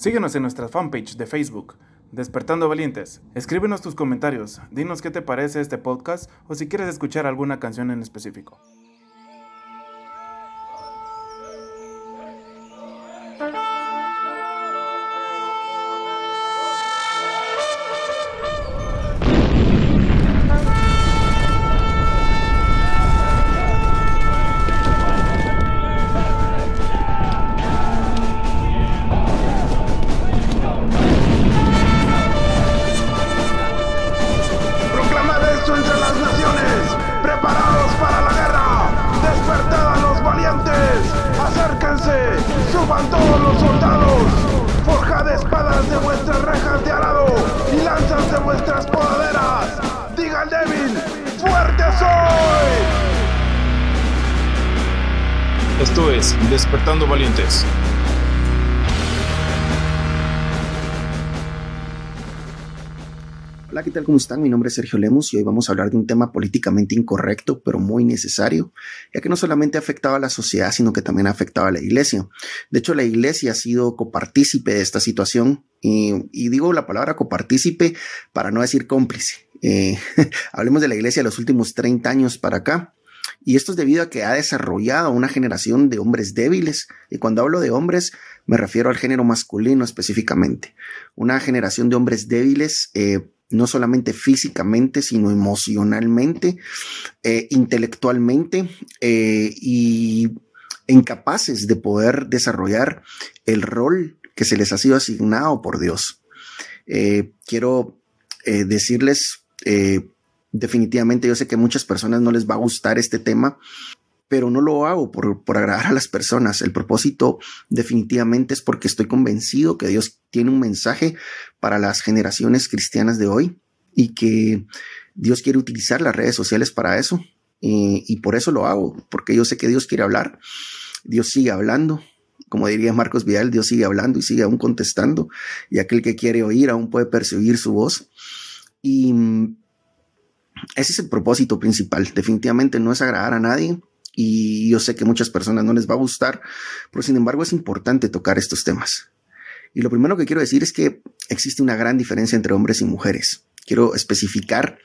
Síguenos en nuestra fanpage de Facebook, Despertando Valientes. Escríbenos tus comentarios, dinos qué te parece este podcast o si quieres escuchar alguna canción en específico. Fuerte soy. Esto es Despertando Valientes. Hola, ¿qué tal? ¿Cómo están? Mi nombre es Sergio Lemus y hoy vamos a hablar de un tema políticamente incorrecto, pero muy necesario, ya que no solamente ha afectado a la sociedad, sino que también ha afectado a la iglesia. De hecho, la iglesia ha sido copartícipe de esta situación y, y digo la palabra copartícipe para no decir cómplice. Eh, hablemos de la iglesia de los últimos 30 años para acá. Y esto es debido a que ha desarrollado una generación de hombres débiles. Y cuando hablo de hombres, me refiero al género masculino específicamente. Una generación de hombres débiles, eh, no solamente físicamente, sino emocionalmente, eh, intelectualmente y incapaces de poder desarrollar el rol que se les ha sido asignado por Dios. Quiero decirles, eh, definitivamente yo sé que a muchas personas no les va a gustar este tema, pero no lo hago por, por agradar a las personas. El propósito definitivamente es porque estoy convencido que Dios tiene un mensaje para las generaciones cristianas de hoy y que Dios quiere utilizar las redes sociales para eso. Y, y por eso lo hago, porque yo sé que Dios quiere hablar. Dios sigue hablando. Como diría Marcos Vidal, Dios sigue hablando y sigue aún contestando. Y aquel que quiere oír aún puede percibir su voz. Y mm, ese es el propósito principal. Definitivamente no es agradar a nadie, y yo sé que muchas personas no les va a gustar, pero sin embargo es importante tocar estos temas. Y lo primero que quiero decir es que existe una gran diferencia entre hombres y mujeres. Quiero especificar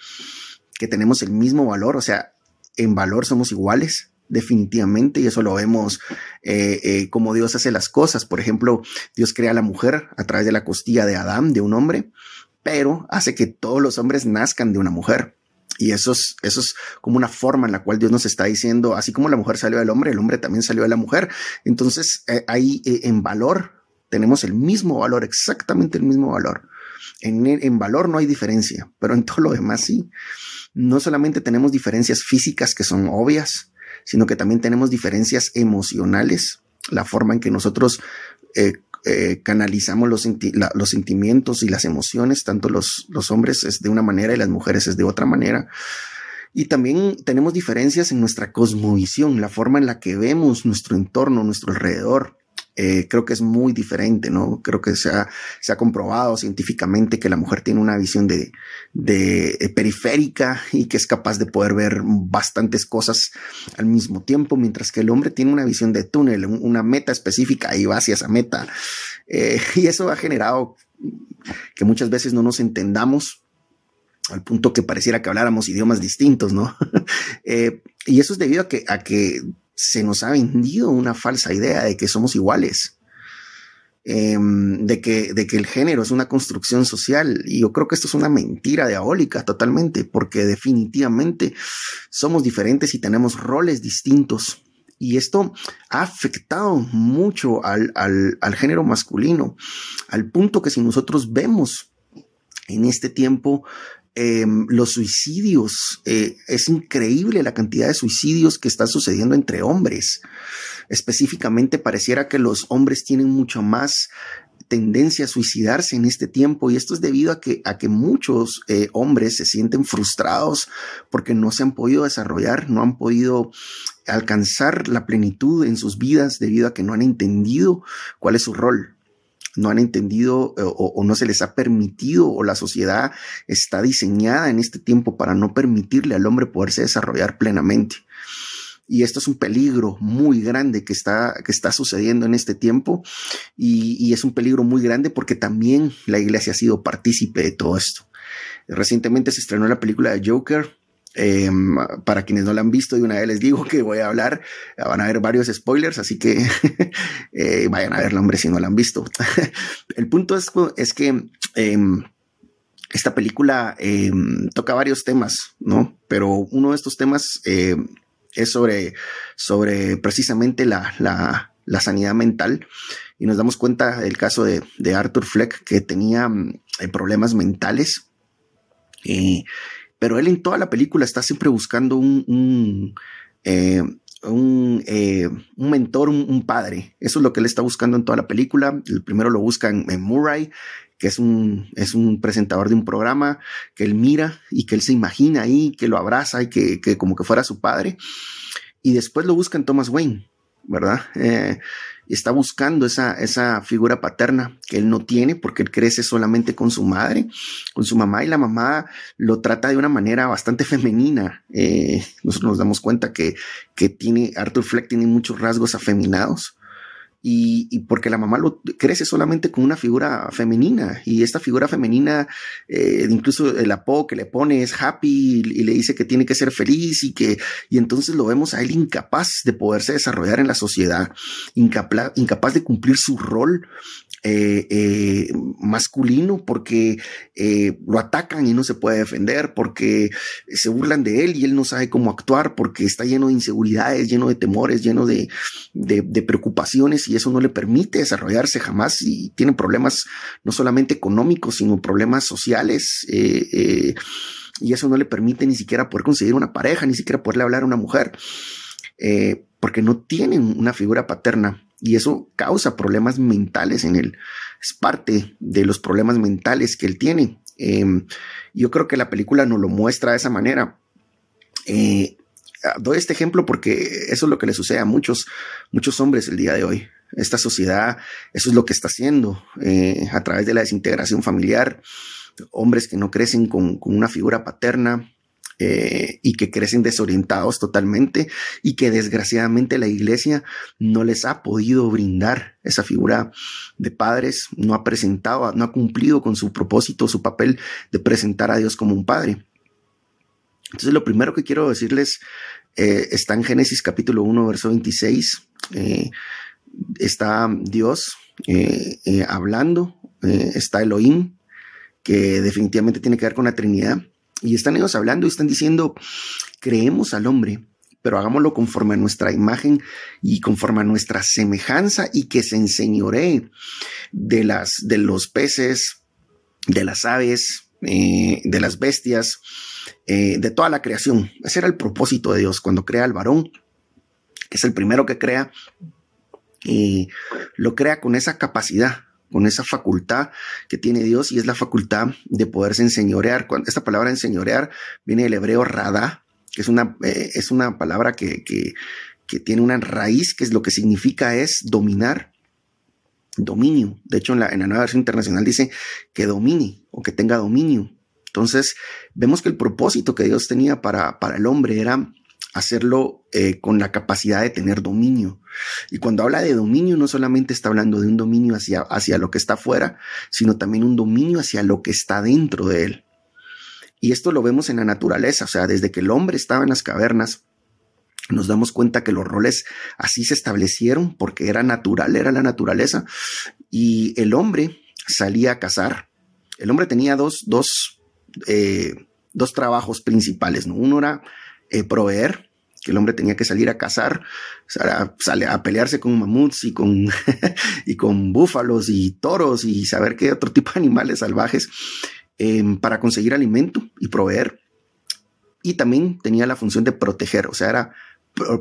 que tenemos el mismo valor, o sea, en valor somos iguales, definitivamente, y eso lo vemos eh, eh, como Dios hace las cosas. Por ejemplo, Dios crea a la mujer a través de la costilla de Adán, de un hombre, pero hace que todos los hombres nazcan de una mujer. Y eso es, eso es como una forma en la cual Dios nos está diciendo, así como la mujer salió del hombre, el hombre también salió de la mujer. Entonces, eh, ahí eh, en valor tenemos el mismo valor, exactamente el mismo valor. En, en valor no hay diferencia, pero en todo lo demás sí. No solamente tenemos diferencias físicas que son obvias, sino que también tenemos diferencias emocionales, la forma en que nosotros eh, eh, canalizamos los, los, sentimientos y las emociones, tanto los, los hombres es de una manera y las mujeres es de otra manera. Y también tenemos diferencias en nuestra cosmovisión, la forma en la que vemos nuestro entorno, nuestro alrededor. Eh, creo que es muy diferente, ¿no? Creo que se ha, se ha comprobado científicamente que la mujer tiene una visión de, de eh, periférica y que es capaz de poder ver bastantes cosas al mismo tiempo, mientras que el hombre tiene una visión de túnel, una meta específica y va hacia esa meta. Eh, y eso ha generado que muchas veces no nos entendamos al punto que pareciera que habláramos idiomas distintos, ¿no? eh, y eso es debido a que, a que se nos ha vendido una falsa idea de que somos iguales, eh, de, que, de que el género es una construcción social. Y yo creo que esto es una mentira diabólica totalmente, porque definitivamente somos diferentes y tenemos roles distintos. Y esto ha afectado mucho al, al, al género masculino, al punto que si nosotros vemos en este tiempo eh, los suicidios. Eh, es increíble la cantidad de suicidios que están sucediendo entre hombres. Específicamente pareciera que los hombres tienen mucho más tendencia a suicidarse en este tiempo y esto es debido a que, a que muchos eh, hombres se sienten frustrados porque no se han podido desarrollar, no han podido alcanzar la plenitud en sus vidas debido a que no han entendido cuál es su rol no han entendido o, o, no se les ha permitido o la sociedad está diseñada en este tiempo para no permitirle al hombre poderse desarrollar plenamente. y esto es un peligro muy grande que está, que está sucediendo en este tiempo y, y, es un peligro muy grande porque también la iglesia ha sido partícipe de todo esto. Recientemente se estrenó la película de Joker, eh, para quienes no la han visto, de una vez les digo que voy a hablar, van a haber varios spoilers, así que eh, vayan a verla, hombre, si no la han visto. El punto es, es que eh, esta película em, toca varios temas, ¿no? Pero uno de estos temas em, es sobre, sobre precisamente la, la, la, sanidad mental. Y nos damos cuenta del caso de, de Arthur Fleck, que tenía problemas mentales. Eh, pero él en toda la película está siempre buscando un, un, eh, eh, un mentor, un, padre. Eso es lo que él está buscando en toda la película. El primero lo busca en, en, Murray, que es un, es un presentador de un programa que él mira y que él se imagina ahí, que lo abraza y que, que como que fuera su padre. Y después lo busca en Thomas Wayne, ¿verdad? Eh, está buscando esa, esa figura paterna que él no tiene porque él crece solamente con su madre, con su mamá y la mamá lo trata de una manera bastante femenina. Eh, nosotros nos damos cuenta que, que tiene, Arthur Fleck tiene muchos rasgos afeminados. Y, y, porque la mamá lo crece solamente con una figura femenina y esta figura femenina, eh, incluso el apodo que le pone es happy y, le dice que tiene que ser feliz y que, y entonces lo vemos a él incapaz de poderse desarrollar en la sociedad, incapaz, incapaz de cumplir su rol eh, eh, masculino porque eh, lo atacan y no se puede defender, porque se burlan de él y él no sabe cómo actuar, porque está lleno de inseguridades, lleno de temores, lleno de, preocupaciones y eso no le permite desarrollarse jamás y tiene problemas no solamente económicos, sino problemas sociales. y eso no le permite ni siquiera poder conseguir una pareja, ni siquiera poderle hablar a una mujer, porque no tienen una figura paterna y eso causa problemas mentales en él. Es parte de los problemas mentales que él tiene. Eh, yo creo que la película nos lo muestra de esa manera. Eh, doy este ejemplo porque eso es lo que le sucede a muchos, muchos hombres el día de hoy. Esta sociedad, eso es lo que está haciendo eh, a través de la desintegración familiar. Hombres que no crecen con una figura paterna, eh, y que crecen desorientados totalmente y que desgraciadamente la iglesia no les ha podido brindar esa figura de padres, no ha presentado, no ha cumplido con su propósito, su papel de presentar a Dios como un padre. Entonces lo primero que quiero decirles eh, está en Génesis capítulo 1, verso 26. Eh, está Dios hablando, está Elohim, que definitivamente tiene que ver con la Trinidad y están ellos hablando y están diciendo, creemos al hombre, pero hagámoslo conforme a nuestra imagen y conforme a nuestra semejanza y que se enseñoree de, las, de los peces, de las aves, eh, de las bestias, eh, de toda la creación. Ese era el propósito de Dios cuando crea al varón, que es el primero que crea, y lo crea con esa capacidad con esa facultad que tiene Dios y es la facultad de poderse enseñorear. Esta palabra enseñorear viene del hebreo radá, que es una, eh, es una palabra que, que, tiene una raíz, que es lo que significa es dominar, dominio. De hecho, en la, en la nueva versión internacional dice que domine o que tenga dominio. Entonces, vemos que el propósito que Dios tenía para, para el hombre era hacerlo eh, con la capacidad de tener dominio. Y cuando habla de dominio, no solamente está hablando de un dominio hacia, hacia lo que está afuera, sino también un dominio hacia lo que está dentro de él. Y esto lo vemos en la naturaleza, o sea, desde que el hombre estaba en las cavernas, nos damos cuenta que los roles así se establecieron porque era natural, era la naturaleza, y el hombre salía a cazar. El hombre tenía dos, dos, eh, dos trabajos principales, ¿no? Uno era eh, proveer, que el hombre tenía que salir a cazar, sale a pelearse con mamuts y con, y con búfalos y toros y saber qué otro tipo de animales salvajes eh, para conseguir alimento y proveer. Y también tenía la función de proteger, o sea, era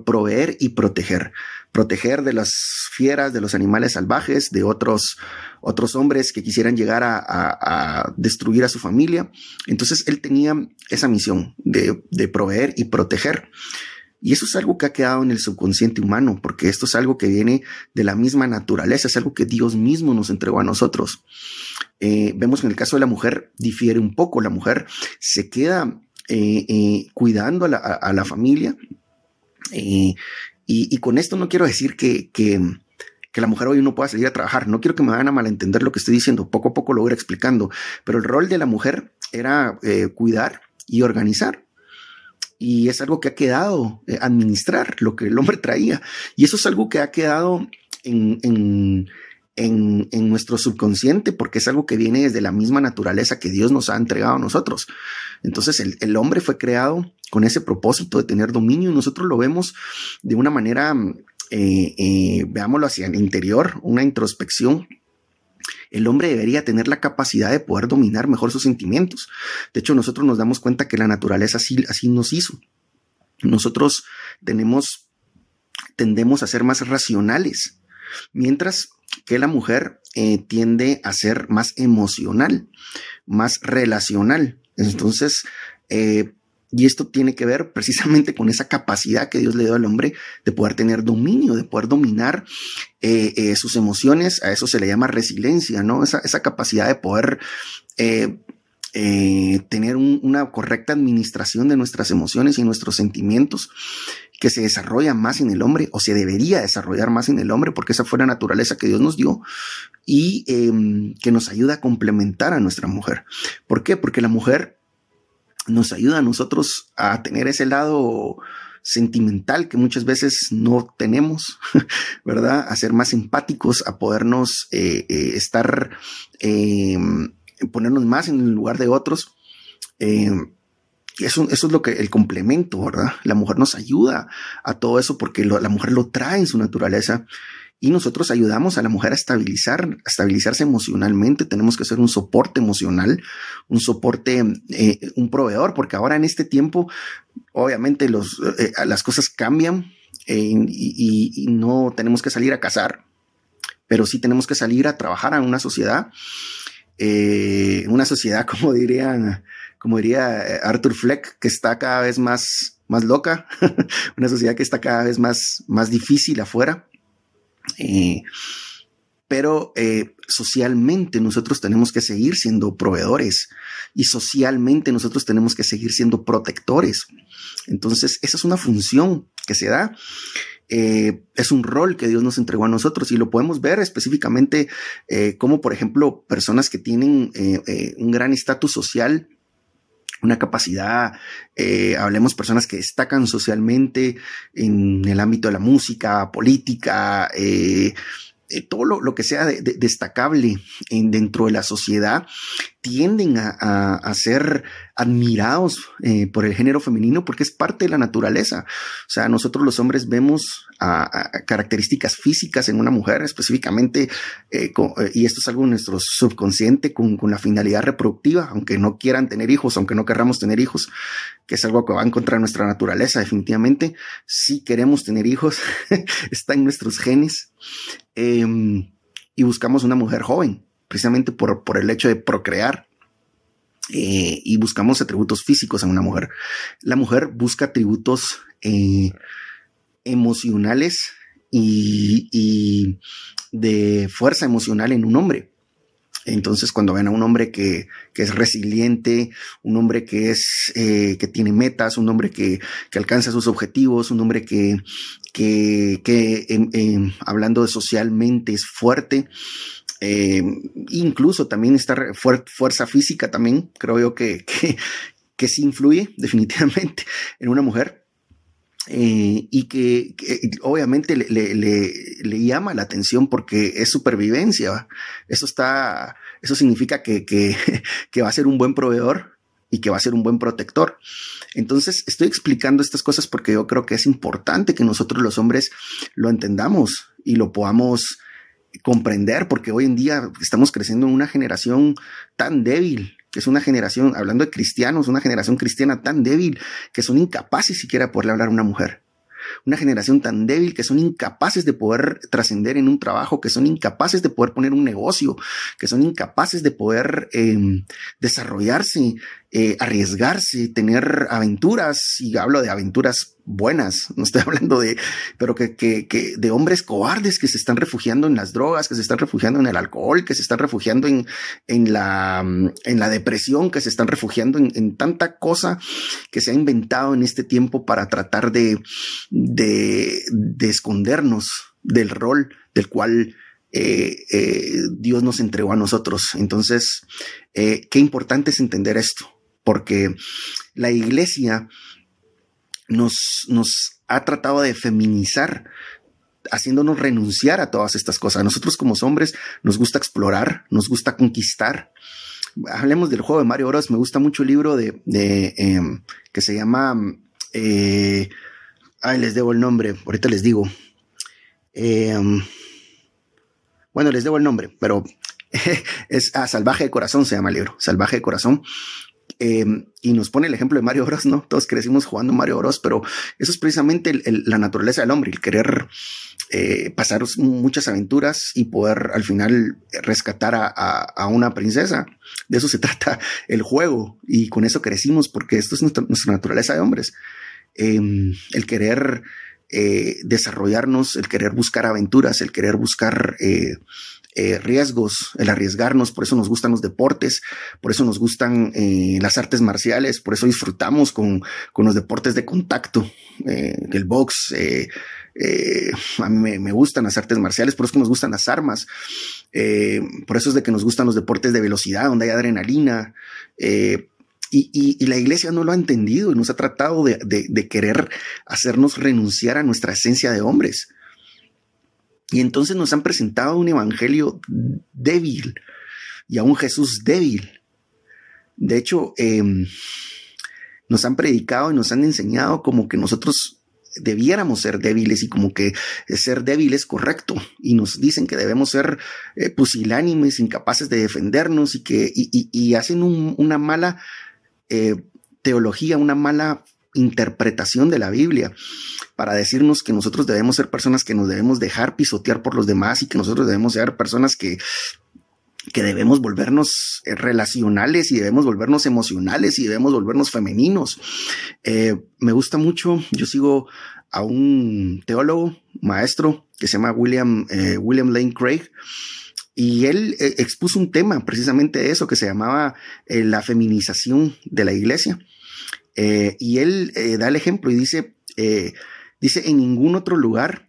proveer y proteger. Proteger de las fieras, de los animales salvajes, de otros, otros hombres que quisieran llegar a, a, a destruir a su familia. Entonces él tenía esa misión de, de proveer y proteger. Y eso es algo que ha quedado en el subconsciente humano, porque esto es algo que viene de la misma naturaleza, es algo que Dios mismo nos entregó a nosotros. Eh, vemos que en el caso de la mujer difiere un poco, la mujer se queda eh, eh, cuidando a la, a la familia, y, y, con esto no quiero decir que, que, la mujer hoy no pueda salir a trabajar. No quiero que me vayan a malentender lo que estoy diciendo. Poco a poco lo voy explicando. Pero el rol de la mujer era eh, cuidar y organizar. Y es algo que ha quedado, eh, administrar lo que el hombre traía. Y eso es algo que ha quedado en, en, nuestro subconsciente porque es algo que viene desde la misma naturaleza que Dios nos ha entregado a nosotros. Entonces el, hombre fue creado con ese propósito de tener dominio nosotros lo vemos de una manera, eh, eh, veámoslo hacia el interior, una introspección el hombre debería tener la capacidad de poder dominar mejor sus sentimientos. De hecho, nosotros nos damos cuenta que la naturaleza así, así nos hizo. Nosotros tenemos, tendemos a ser más racionales, mientras que la mujer eh, tiende a ser más emocional, más relacional. Entonces, eh, y esto tiene que ver precisamente con esa capacidad que Dios le dio al hombre de poder tener dominio, de poder dominar eh, sus emociones. A eso se le llama resiliencia, ¿no? Esa, capacidad de poder tener una correcta administración de nuestras emociones y nuestros sentimientos que se desarrolla más en el hombre o se debería desarrollar más en el hombre porque esa fue la naturaleza que Dios nos dio y em, que nos ayuda a complementar a nuestra mujer. ¿Por qué? Porque la mujer nos ayuda a nosotros a tener ese lado sentimental que muchas veces no tenemos, ¿verdad? A ser más empáticos, a podernos eh, eh, estar, eh, ponernos más en el lugar de otros. Eso, eso es lo que el complemento, ¿verdad? La mujer nos ayuda a todo eso porque la mujer lo trae en su naturaleza y nosotros ayudamos a la mujer a estabilizar, a estabilizarse emocionalmente. Tenemos que ser un soporte emocional, un soporte, eh, un proveedor, porque ahora en este tiempo, obviamente los, eh, las cosas cambian eh, y, no tenemos que salir a cazar, pero sí tenemos que salir a trabajar en una sociedad, una sociedad como dirían, como diría Arthur Fleck, que está cada vez más, más loca, una sociedad que está cada vez más, más difícil afuera eh, pero eh, socialmente nosotros tenemos que seguir siendo proveedores y socialmente nosotros tenemos que seguir siendo protectores. Entonces, esa es una función que se da. Eh, es un rol que Dios nos entregó a nosotros y lo podemos ver específicamente como, por ejemplo, personas que tienen un gran estatus social una capacidad, eh, hablemos personas que destacan socialmente en el ámbito de la música, política, eh, todo lo, que sea destacable en, dentro de la sociedad tienden a, ser admirados eh, por el género femenino porque es parte de la naturaleza. O sea, nosotros los hombres vemos características físicas en una mujer específicamente, eh, y esto es algo en nuestro subconsciente con, con, la finalidad reproductiva, aunque no quieran tener hijos, aunque no querramos tener hijos, que es algo que va en contra de nuestra naturaleza, definitivamente. Si queremos tener hijos, está en nuestros genes. Em, y buscamos una mujer joven, precisamente por, por el hecho de procrear. Eh, y buscamos atributos físicos en una mujer. La mujer busca atributos eh, emocionales y, y, de fuerza emocional en un hombre. Entonces, cuando ven a un hombre que, que es resiliente, un hombre que es, eh, que tiene metas, un hombre que, que, alcanza sus objetivos, un hombre que, que, que em, em, hablando de socialmente es fuerte, eh, incluso también esta fuerza física también, creo yo que, que, que sí influye definitivamente en una mujer. Eh, y que, obviamente le, llama la atención porque es supervivencia. Eso está, eso significa que, que, va a ser un buen proveedor y que va a ser un buen protector. Entonces, estoy explicando estas cosas porque yo creo que es importante que nosotros los hombres lo entendamos y lo podamos comprender, porque hoy en día estamos creciendo en una generación tan débil es una generación, hablando de cristianos, una generación cristiana tan débil que son incapaces siquiera de poderle hablar a una mujer. Una generación tan débil que son incapaces de poder trascender en un trabajo, que son incapaces de poder poner un negocio, que son incapaces de poder em, desarrollarse eh, arriesgarse, tener aventuras, y hablo de aventuras buenas, no estoy hablando de, pero que, que, que, de hombres cobardes que se están refugiando en las drogas, que se están refugiando en el alcohol, que se están refugiando en, en, la, en la depresión, que se están refugiando en, en tanta cosa que se ha inventado en este tiempo para tratar de, de, de escondernos del rol del cual eh, eh, Dios nos entregó a nosotros. Entonces, eh, qué importante es entender esto porque la iglesia nos, nos ha tratado de feminizar haciéndonos renunciar a todas estas cosas. Nosotros como hombres nos gusta explorar, nos gusta conquistar. Hablemos del juego de Mario Bros. Me gusta mucho el libro de, de em, que se llama. Eh, ay, les debo el nombre. Ahorita les digo. Em, bueno, les debo el nombre, pero es ah, Salvaje de Corazón se llama el libro. Salvaje de Corazón. Em, y nos pone el ejemplo de Mario Bros, ¿no? Todos crecimos jugando Mario Bros, pero eso es precisamente la naturaleza del hombre, el querer eh, pasar muchas aventuras y poder al final rescatar a, una princesa. De eso se trata el juego y con eso crecimos porque esto es nuestra, naturaleza de hombres. Em, el querer eh, desarrollarnos, el querer buscar aventuras, el querer buscar eh, eh, riesgos, el arriesgarnos, por eso nos gustan los deportes, por eso nos gustan eh, las artes marciales, por eso disfrutamos con, con los deportes de contacto, eh, el box, a mí me, gustan las artes marciales, por eso nos gustan las armas, por eso es de que nos gustan los deportes de velocidad, donde hay adrenalina. Y, la iglesia no lo ha entendido y nos ha tratado de querer hacernos renunciar a nuestra esencia de hombres. Y entonces nos han presentado un evangelio débil y a un Jesús débil. De hecho, em, nos han predicado y nos han enseñado como que nosotros debiéramos ser débiles y como que ser débil es correcto y nos dicen que debemos ser eh, pusilánimes, incapaces de defendernos y que hacen una mala eh, teología, una mala interpretación de la Biblia para decirnos que nosotros debemos ser personas que nos debemos dejar pisotear por los demás y que nosotros debemos ser personas que que debemos volvernos eh, relacionales y debemos volvernos emocionales y debemos volvernos femeninos. Eh, me gusta mucho, yo sigo a un teólogo, maestro, que se llama William, eh, William Lane Craig, y él expuso un tema precisamente de eso, que se llamaba la feminización de la iglesia. Y él da el ejemplo y dice, Dice, en ningún otro lugar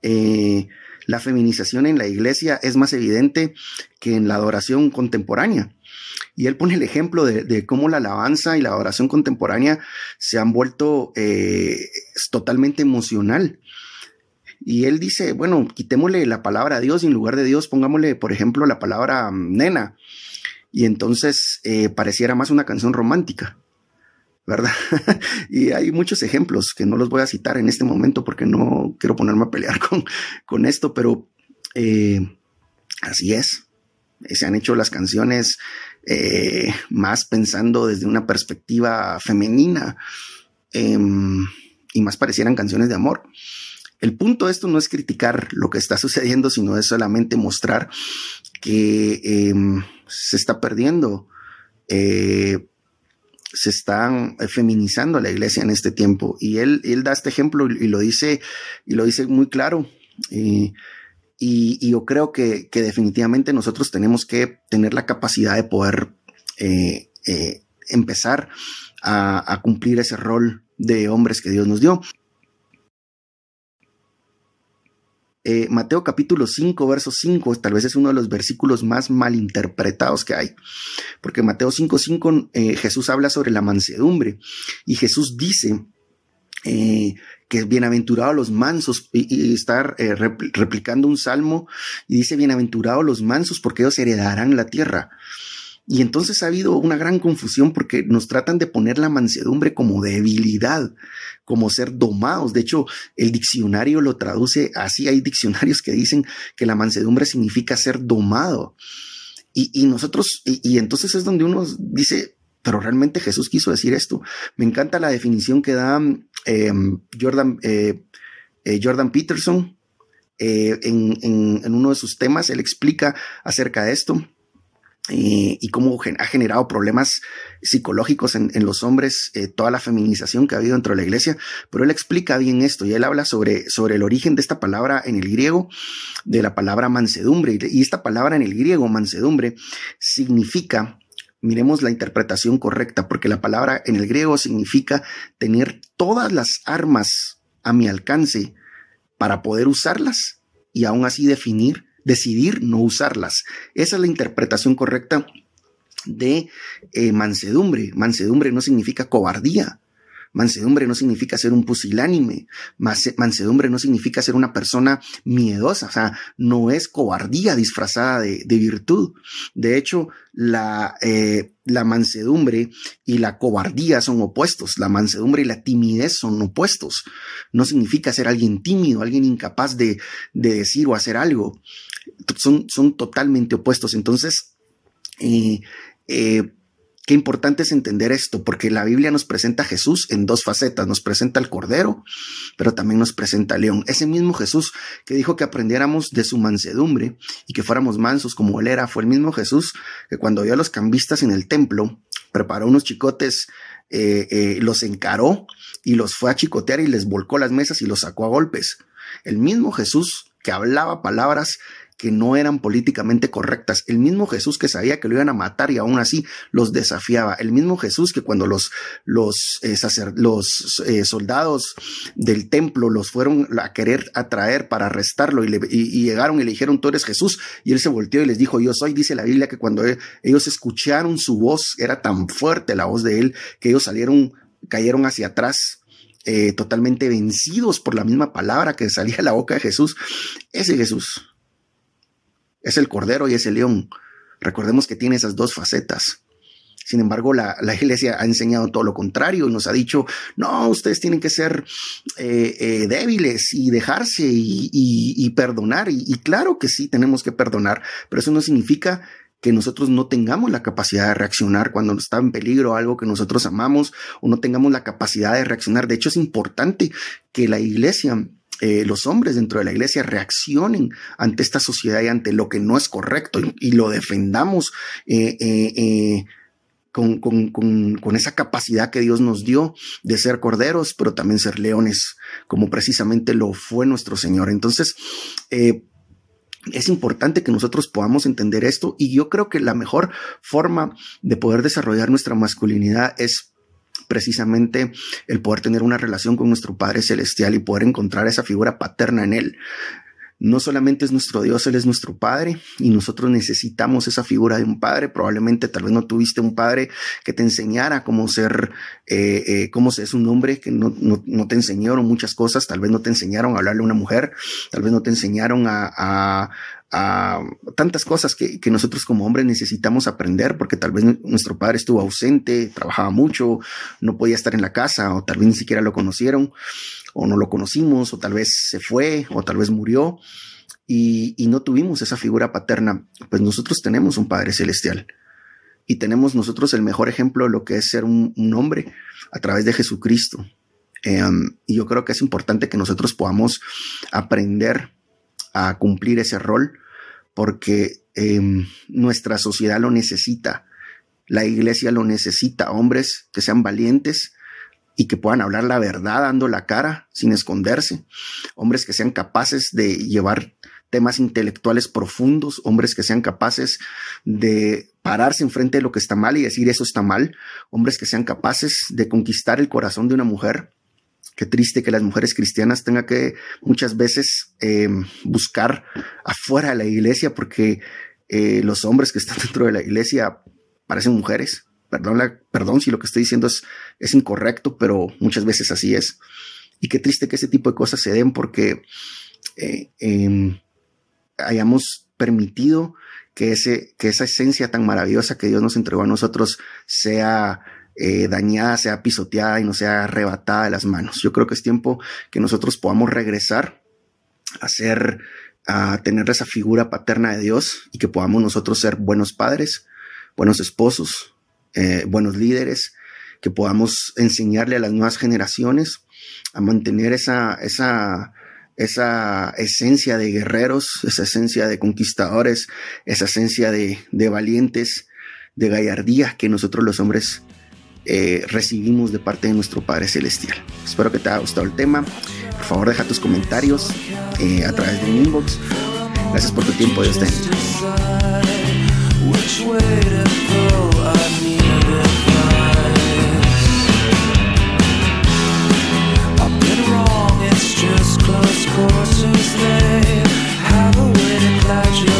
eh, la feminización en la iglesia es más evidente que en la adoración contemporánea. Y él pone el ejemplo de, cómo la alabanza y la adoración contemporánea se han vuelto eh, totalmente emocional. Y él dice, bueno, quitémosle la palabra a Dios y en lugar de Dios pongámosle, por ejemplo, la palabra mm, nena. Y entonces eh, pareciera más una canción romántica. ¿Verdad? y hay muchos ejemplos que no los voy a citar en este momento porque no quiero ponerme a pelear con, con esto, pero eh, así es. Se han hecho las canciones eh, más pensando desde una perspectiva femenina em, y más parecieran canciones de amor. El punto de esto no es criticar lo que está sucediendo, sino es solamente mostrar que em, se está perdiendo eh, se están eh, feminizando la iglesia en este tiempo. Y él, él da este ejemplo y, lo dice, y lo dice muy claro. Y, yo creo que, definitivamente nosotros tenemos que tener la capacidad de poder eh, eh, empezar a cumplir ese rol de hombres que Dios nos dio. Eh, Mateo capítulo 5, verso 5, tal vez es uno de los versículos más malinterpretados que hay, porque Mateo 5, 5 eh, Jesús habla sobre la mansedumbre y Jesús dice eh, que bienaventurados los mansos y, y estar replicando un salmo y dice bienaventurados los mansos porque ellos heredarán la tierra. Y entonces ha habido una gran confusión porque nos tratan de poner la mansedumbre como debilidad, como ser domados. De hecho, el diccionario lo traduce así. Hay diccionarios que dicen que la mansedumbre significa ser domado. Y, nosotros, y, entonces es donde uno dice, pero realmente Jesús quiso decir esto. Me encanta la definición que da em, Jordan, eh, eh, Jordan Peterson eh, en, en uno de sus temas. Él explica acerca de esto eh, y cómo ha generado problemas psicológicos en, los hombres, eh, toda la feminización que ha habido dentro de la iglesia, pero él explica bien esto y él habla sobre, sobre el origen de esta palabra en el griego, de la palabra mansedumbre. Y esta palabra en el griego, mansedumbre, significa miremos la interpretación correcta, porque la palabra en el griego significa tener todas las armas a mi alcance para poder usarlas y aún así definir decidir no usarlas. Esa es la interpretación correcta de eh, mansedumbre. Mansedumbre no significa cobardía. Mansedumbre no significa ser un pusilánime. Mansedumbre no significa ser una persona miedosa. O sea, no es cobardía disfrazada de, virtud. De hecho, la, eh, la mansedumbre y la cobardía son opuestos. La mansedumbre y la timidez son opuestos. No significa ser alguien tímido, alguien incapaz de, de decir o hacer algo. Son, son totalmente opuestos. Entonces, eh, eh, Qué importante es entender esto, porque la Biblia nos presenta a Jesús en dos facetas. Nos presenta al Cordero, pero también nos presenta al León. Ese mismo Jesús que dijo que aprendiéramos de su mansedumbre y que fuéramos mansos como él era, fue el mismo Jesús que cuando vio a los cambistas en el templo, preparó unos chicotes, eh, los encaró y los fue a chicotear y les volcó las mesas y los sacó a golpes. El mismo Jesús que hablaba palabras que no eran políticamente correctas. El mismo Jesús que sabía que lo iban a matar y aún así los desafiaba. El mismo Jesús que cuando los, los, eh, eh, soldados del templo los fueron a querer atraer para arrestarlo y, llegaron y le dijeron, tú eres Jesús. Y él se volteó y les dijo, yo soy. Dice la Biblia que cuando ellos escucharon su voz, era tan fuerte la voz de él que ellos salieron, cayeron hacia atrás eh, totalmente vencidos por la misma palabra que salía de la boca de Jesús. Ese Jesús es el cordero y es el león. Recordemos que tiene esas dos facetas. Sin embargo, la, iglesia ha enseñado todo lo contrario y nos ha dicho, no, ustedes tienen que ser eh, eh, débiles y dejarse y, perdonar. Y, y, claro que sí, tenemos que perdonar, pero eso no significa que nosotros no tengamos la capacidad de reaccionar cuando está en peligro algo que nosotros amamos o no tengamos la capacidad de reaccionar. De hecho, es importante que la iglesia eh, los hombres dentro de la iglesia reaccionen ante esta sociedad y ante lo que no es correcto y, lo defendamos eh, eh, con, con, esa capacidad que Dios nos dio de ser corderos, pero también ser leones, como precisamente lo fue nuestro Señor. Entonces, es importante que nosotros podamos entender esto y yo creo que la mejor forma de poder desarrollar nuestra masculinidad es precisamente el poder tener una relación con nuestro Padre Celestial y poder encontrar esa figura paterna en Él. No solamente es nuestro Dios, Él es nuestro Padre y nosotros necesitamos esa figura de un Padre. Probablemente tal vez no tuviste un Padre que te enseñara cómo ser, eh, eh, cómo es un hombre, que no, no, te enseñaron muchas cosas, tal vez no te enseñaron a hablarle a una mujer, tal vez no te enseñaron a, a tantas cosas que, que, nosotros como hombres necesitamos aprender, porque tal vez nuestro padre estuvo ausente, trabajaba mucho, no podía estar en la casa, o tal vez ni siquiera lo conocieron, o no lo conocimos, o tal vez se fue, o tal vez murió, y, y no tuvimos esa figura paterna. Pues nosotros tenemos un Padre Celestial. Y tenemos nosotros el mejor ejemplo de lo que es ser un, un hombre a través de Jesucristo. Em, y yo creo que es importante que nosotros podamos aprender a cumplir ese rol porque em, nuestra sociedad lo necesita, la iglesia lo necesita, hombres que sean valientes y que puedan hablar la verdad dando la cara sin esconderse, hombres que sean capaces de llevar temas intelectuales profundos, hombres que sean capaces de pararse enfrente de lo que está mal y decir eso está mal, hombres que sean capaces de conquistar el corazón de una mujer Qué triste que las mujeres cristianas tengan que muchas veces em, buscar afuera de la iglesia porque eh, los hombres que están dentro de la iglesia parecen mujeres. Perdón, perdón si lo que estoy diciendo es, es incorrecto, pero muchas veces así es. Y qué triste que ese tipo de cosas se den porque eh, em, hayamos permitido que, ese, que esa esencia tan maravillosa que Dios nos entregó a nosotros sea eh, dañada, sea pisoteada y no sea arrebatada de las manos. Yo creo que es tiempo que nosotros podamos regresar a tener esa figura paterna de Dios y que podamos nosotros ser buenos padres, buenos esposos, eh, buenos líderes, que podamos enseñarle a las nuevas generaciones a mantener esa, esa, esa esencia de guerreros, esa esencia de conquistadores, esa esencia de, valientes, de gallardía que nosotros los hombres eh, recibimos de parte de nuestro Padre Celestial. Espero que te haya gustado el tema. Por favor, deja tus comentarios eh, a través de mi inbox. Gracias por tu tiempo. Dios te noches,